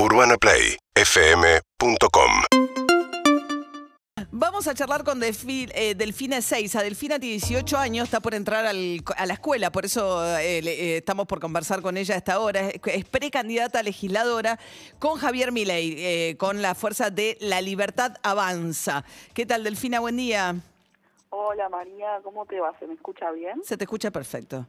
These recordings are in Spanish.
UrbanaPlayFM.com Vamos a charlar con eh, Delfina Seiza. Delfina tiene 18 años, está por entrar al- a la escuela, por eso eh, le- eh, estamos por conversar con ella a esta hora. Es, es precandidata a legisladora con Javier Milei, eh, con la fuerza de La Libertad Avanza. ¿Qué tal, Delfina? Buen día. Hola María, ¿cómo te va? ¿Se me escucha bien? Se te escucha perfecto.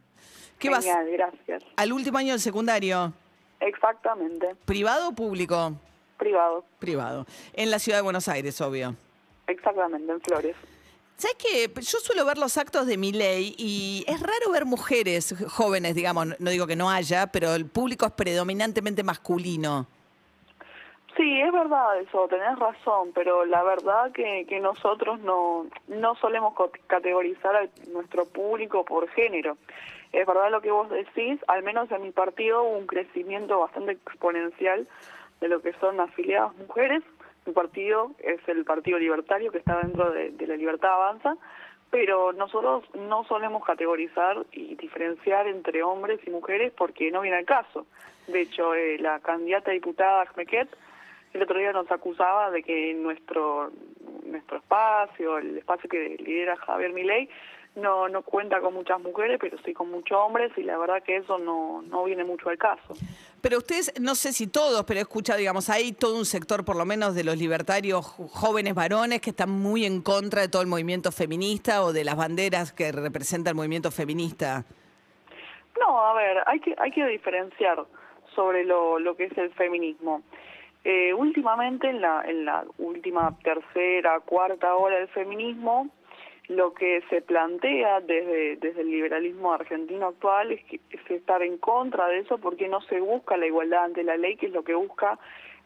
¿Qué vas? Genial, gracias. ¿Al último año del secundario? Exactamente, ¿Privado o público? privado, Privado. En la ciudad de Buenos Aires, obvio. exactamente, en Flores. ¿Sabes qué? Yo suelo ver los actos de mi ley y es raro ver mujeres jóvenes, digamos, no digo que no haya, pero el público es predominantemente masculino. Sí, es verdad eso, tenés razón, pero la verdad que, que nosotros no, no solemos categorizar a nuestro público por género. Es verdad lo que vos decís, al menos en mi partido hubo un crecimiento bastante exponencial de lo que son afiliadas mujeres. Mi partido es el Partido Libertario que está dentro de, la Libertad Avanza, pero nosotros no solemos categorizar y diferenciar entre hombres y mujeres porque no viene al caso. De hecho, eh, la candidata diputada Ahmequet el otro día nos acusaba de que nuestro nuestro espacio, el espacio que lidera Javier Milei, no no cuenta con muchas mujeres, pero sí con muchos hombres y la verdad que eso no no viene mucho al caso. Pero ustedes, no sé si todos, pero he escuchado, digamos, hay todo un sector, por lo menos, de los libertarios jóvenes varones que están muy en contra de todo el movimiento feminista o de las banderas que representa el movimiento feminista. No, a ver, hay que hay que diferenciar sobre lo, lo que es el feminismo. Eh, últimamente, en la, en la última tercera, cuarta hora del feminismo, lo que se plantea desde, desde el liberalismo argentino actual es, que, es estar en contra de eso porque no se busca la igualdad ante la ley, que es lo que busca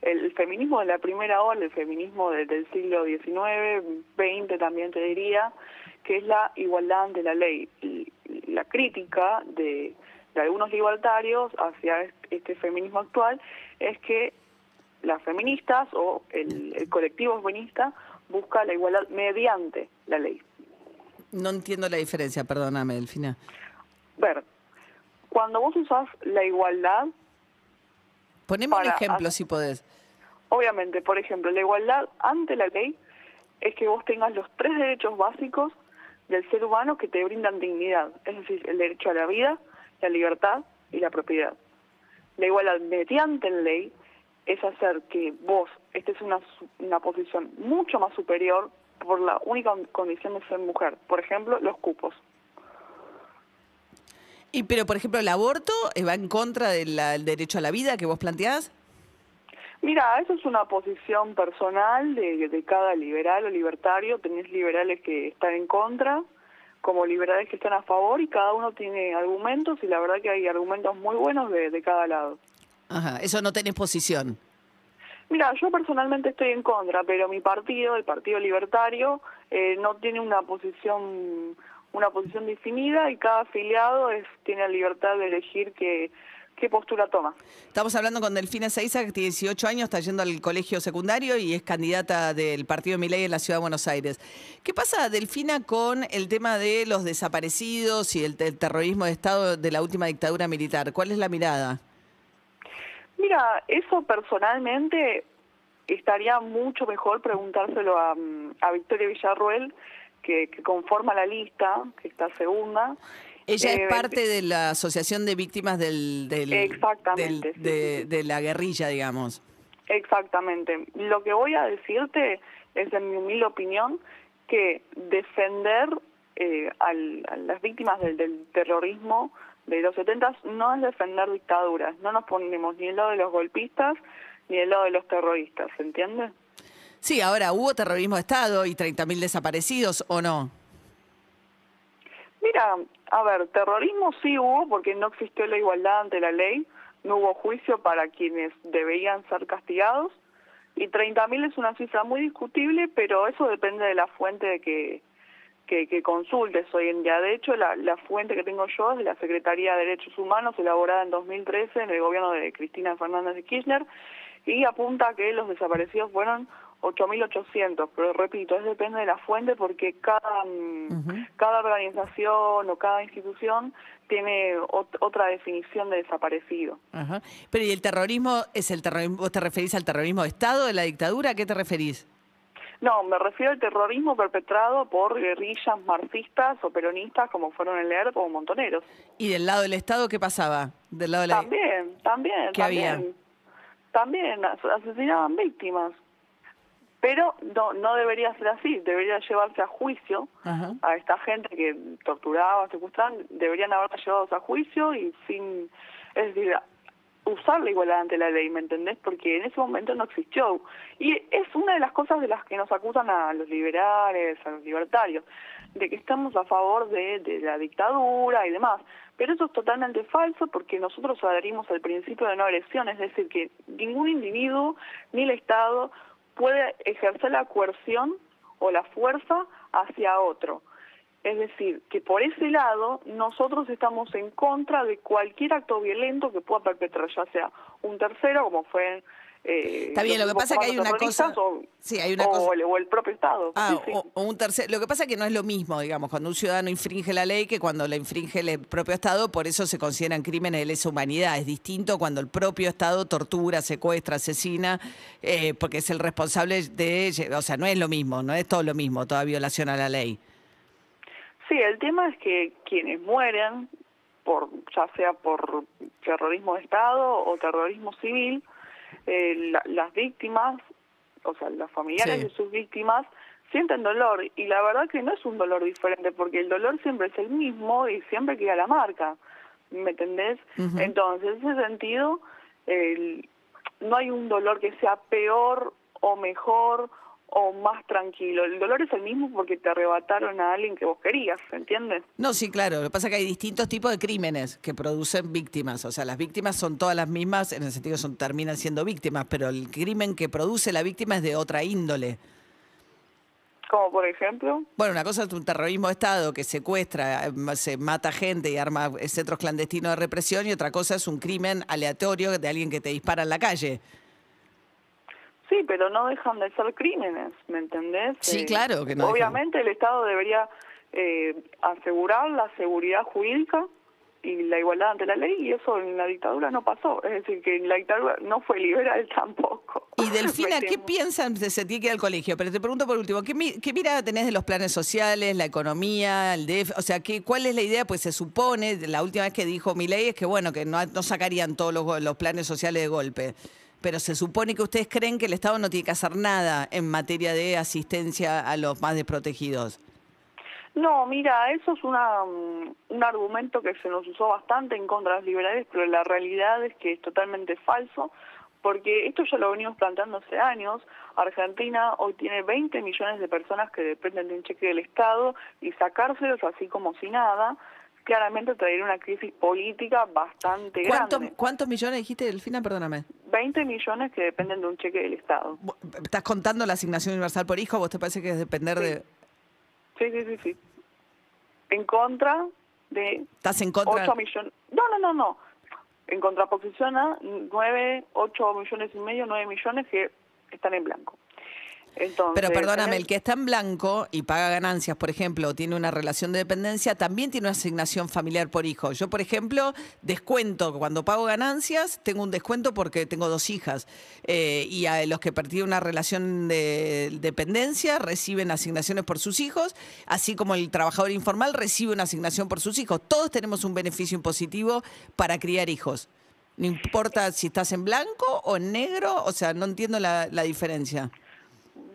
el, feminismo de la primera ola, el feminismo de- del siglo XIX, XX también te diría, que es la igualdad ante la ley. La crítica de, algunos libertarios hacia est- este feminismo actual es que las feministas o el, el colectivo feminista busca la igualdad mediante la ley. No entiendo la diferencia, perdóname, Delfina. Ver, cuando vos usás la igualdad, Poneme un ejemplo, si podés. obviamente, por ejemplo, la igualdad ante la ley es que vos tengas los tres derechos básicos del ser humano que te brindan dignidad, es decir, el derecho a la vida, la libertad y la propiedad. La igualdad mediante la ley es hacer que vos estés en una, una posición mucho más superior por la única condición de ser mujer. Por ejemplo, los cupos. Y pero, por ejemplo, el aborto eh, va en contra del derecho a la vida que vos planteás. Mira, eso es una posición personal de, de cada liberal o libertario. Tenés liberales que están en contra, como liberales que están a favor, y cada uno tiene argumentos, y la verdad que hay argumentos muy buenos de, de cada lado. Ajá, eso no tenés posición. Mira, yo personalmente estoy en contra, pero mi partido, el Partido Libertario, eh, no tiene una posición una posición definida y cada afiliado es, tiene la libertad de elegir qué, qué postura toma. Estamos hablando con Delfina Seiza, que tiene 18 años, está yendo al colegio secundario y es candidata del partido Milei en la ciudad de Buenos Aires. ¿Qué pasa, Delfina, con el tema de los desaparecidos y el terrorismo de Estado de la última dictadura militar? ¿Cuál es la mirada? Mira, eso personalmente estaría mucho mejor preguntárselo a, mm, a Victoria Villarruel, que, que conforma la lista, que está segunda. Ella Eh, es parte de la Asociación de Víctimas del, del- Exactamente, del- sí, de, sí, sí. de la guerrilla, digamos. Exactamente. Lo que voy a decirte es, en mi humilde opinión, que defender eh, al- a las víctimas del, del terrorismo de los 70 no es defender dictaduras. No nos ponemos ni del lado de los golpistas ni del lado de los terroristas, ¿se entiende? Sí, ahora, ¿hubo terrorismo de Estado y 30.000 desaparecidos o no? Mira, a ver, terrorismo sí hubo porque no existió la igualdad ante la ley, no hubo juicio para quienes debían ser castigados y 30.000 es una cifra muy discutible, pero eso depende de la fuente de que que, que consultes hoy en día. De hecho, la, la fuente que tengo yo es de la Secretaría de Derechos Humanos, elaborada en 2013 en el gobierno de Cristina Fernández de Kirchner, y apunta a que los desaparecidos fueron 8.800, pero repito, es depende de la fuente porque cada, mm, cada organización o cada institución tiene ot- otra definición de desaparecido. Ajá. Pero ¿y el terrorismo es el terrorismo? ¿Vos te referís al terrorismo de Estado, de la dictadura? ¿A qué te referís? No, me refiero al terrorismo perpetrado por guerrillas marxistas o peronistas como fueron el ERP o Montoneros. ¿Y del lado del Estado qué pasaba? Del lado de la... También, también, ¿Qué había? también. También as- asesinaban víctimas. Pero no, no debería ser así, debería llevarse a juicio Ajá. a esta gente que torturaba, secuestraban, deberían haberla llevados a juicio y sin, es decir, usar la igualdad ante la ley, ¿me entendés? Porque en ese momento no existió. Y es una de las cosas de las que nos acusan a los liberales, a los libertarios, de que estamos a favor de, de la dictadura y demás. Pero eso es totalmente falso porque nosotros adherimos al principio de no agresión, es decir, que ningún individuo ni el Estado puede ejercer la coerción o la fuerza hacia otro. Es decir, que por ese lado nosotros estamos en contra de cualquier acto violento que pueda perpetrar, ya sea un tercero, como fue... eh, Está bien, lo que pasa es que hay una cosa- O, sí, hay una o cosa- el, o el propio Estado. Ah, Sí, o, un tercer. Lo que pasa es que no es lo mismo, digamos, cuando un ciudadano infringe la ley que cuando la infringe el propio Estado, por eso se consideran crímenes de lesa humanidad. Es distinto cuando el propio Estado tortura, secuestra, asesina, eh, porque es el responsable de. O sea, no es lo mismo, no es todo lo mismo, toda violación a la ley. Sí, el tema es que quienes mueren, por ya sea por terrorismo de Estado o terrorismo civil, eh, la- las víctimas, o sea, las familiares Sí. de sus víctimas, sienten dolor. Y la verdad que no es un dolor diferente, porque el dolor siempre es el mismo y siempre queda la marca. ¿Me entendés? Entonces, en ese sentido, el- no hay un dolor que sea peor o mejor o más tranquilo. El dolor es el mismo porque te arrebataron a alguien que vos querías, ¿entiendes? No, sí, claro. Lo que pasa es que hay distintos tipos de crímenes que producen víctimas. O sea, las víctimas son todas las mismas, en el sentido que son, terminan siendo víctimas, pero el crimen que produce la víctima es de otra índole. Como por ejemplo, Bueno, una cosa es un terrorismo de Estado que secuestra, eh, se mata gente y arma centros clandestinos de represión, y otra cosa es un crimen aleatorio de alguien que te dispara en la calle. Sí, pero no dejan de ser crímenes, ¿me entendés? Sí, claro que no Obviamente el Estado debería eh, asegurar la seguridad jurídica y la igualdad ante la ley, y eso en la dictadura no pasó. Es decir, que en la dictadura no fue liberal tampoco. Y Delfina, ¿qué piensan? Se tiene que ir al colegio, pero te pregunto por último, ¿qué, mi- qué mirada tenés de los planes sociales, la economía, el DF? O sea, ¿qué, ¿cuál es la idea? Pues se supone, la última vez que dijo Milei es que, bueno, que no, no sacarían todos los planes sociales de golpe. Pero se supone que ustedes creen que el Estado no tiene que hacer nada en materia de asistencia a los más desprotegidos. No, mira, eso es una, mm, un argumento que se nos usó bastante en contra de los liberales, pero la realidad es que es totalmente falso, porque esto ya lo venimos planteando hace años. Argentina hoy tiene 20 millones de personas que dependen de un cheque del Estado y sacárselos así como si nada, claramente traería una crisis política bastante ¿Cuántos, grande. ¿Cuántos millones dijiste, Delfina? Perdóname. 20 millones que dependen de un cheque del Estado. ¿Estás contando la asignación universal por hijo? ¿Vos te parece que es depender Sí. de...? Sí, sí, sí, sí. En contra de ¿Estás en contra? 8 millones. No, no, no, no. En contraposición a 9, 8 millones y medio, 9 millones que están en blanco. Entonces, Pero perdóname, el que está en blanco y paga ganancias, por ejemplo, o tiene una relación de dependencia, también tiene una asignación familiar por hijo. Yo, por ejemplo, descuento, cuando pago ganancias, tengo un descuento porque tengo dos hijas. Eh, y a los que tienen una relación de dependencia reciben asignaciones por sus hijos, así como el trabajador informal recibe una asignación por sus hijos. Todos tenemos un beneficio impositivo para criar hijos. No importa si estás en blanco o en negro, o sea, no entiendo la, la diferencia.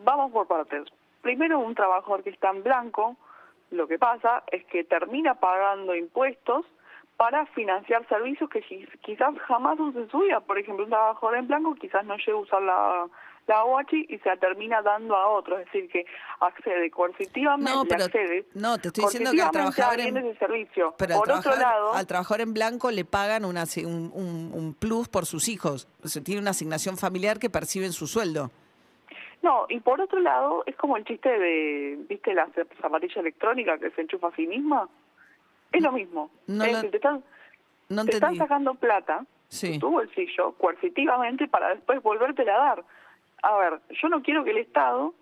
Vamos por partes. Primero, un trabajador que está en blanco, lo que pasa es que termina pagando impuestos para financiar servicios que qui- quizás jamás use en su vida. Por ejemplo, un trabajador en blanco quizás no llegue a usar la, la OH y se la termina dando a otro. Es decir, que accede coercitivamente, No, pero- accede no, te estoy diciendo que al trabajador en- de servicio. Pero al por otro lado, al trabajador en blanco le pagan una, un, un- un plus por sus hijos. O sea, tiene una asignación familiar que perciben su sueldo. No, y por otro lado, es como el chiste de, ¿viste la zapatilla electrónica que se enchufa a sí misma? Es lo mismo. No es decir, te están, No te están sacando plata Sí. de tu bolsillo coercitivamente para después volvértela a dar. A ver, yo no quiero que el Estado,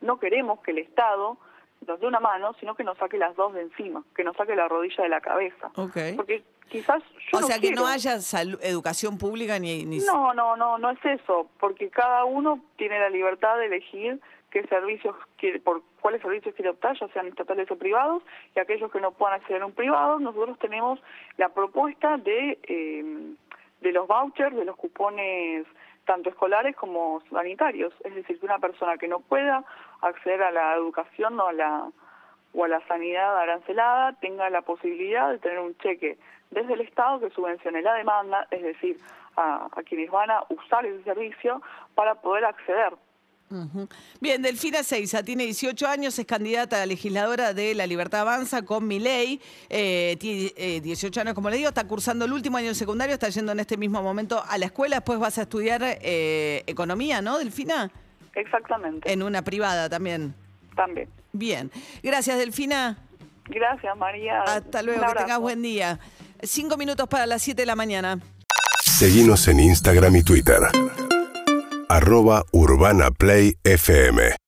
no queremos que el Estado nos dé una mano, sino que nos saque las dos de encima, que nos saque la rodilla de la cabeza. Ok. Porque quizás yo O no sea, que no haya educación pública ni... ni No, no, no, no es eso, porque cada uno tiene la libertad de elegir qué servicios quiere, por cuáles servicios quiere optar, ya sean estatales o privados, y aquellos que no puedan acceder a un privado, nosotros tenemos la propuesta de, eh, de los vouchers, de los cupones tanto escolares como sanitarios, es decir, que una persona que no pueda acceder a la educación o a la o a la sanidad arancelada tenga la posibilidad de tener un cheque desde el Estado que subvencione la demanda, es decir, a, a quienes van a usar ese servicio para poder acceder. Bien, Delfina Seiza tiene 18 años, es candidata a legisladora de La Libertad Avanza con mi ley. tiene eh, 18 años, como le digo, está cursando el último año de secundario, está yendo en este mismo momento a la escuela. Después vas a estudiar eh, economía, ¿no, Delfina? Exactamente, En una privada también. también. Bien. Gracias, Delfina. Gracias, María. Hasta luego, que tengas buen día. Cinco minutos para las 7 de la mañana. Seguinos en Instagram y Twitter. Arroba Urbana Play FM.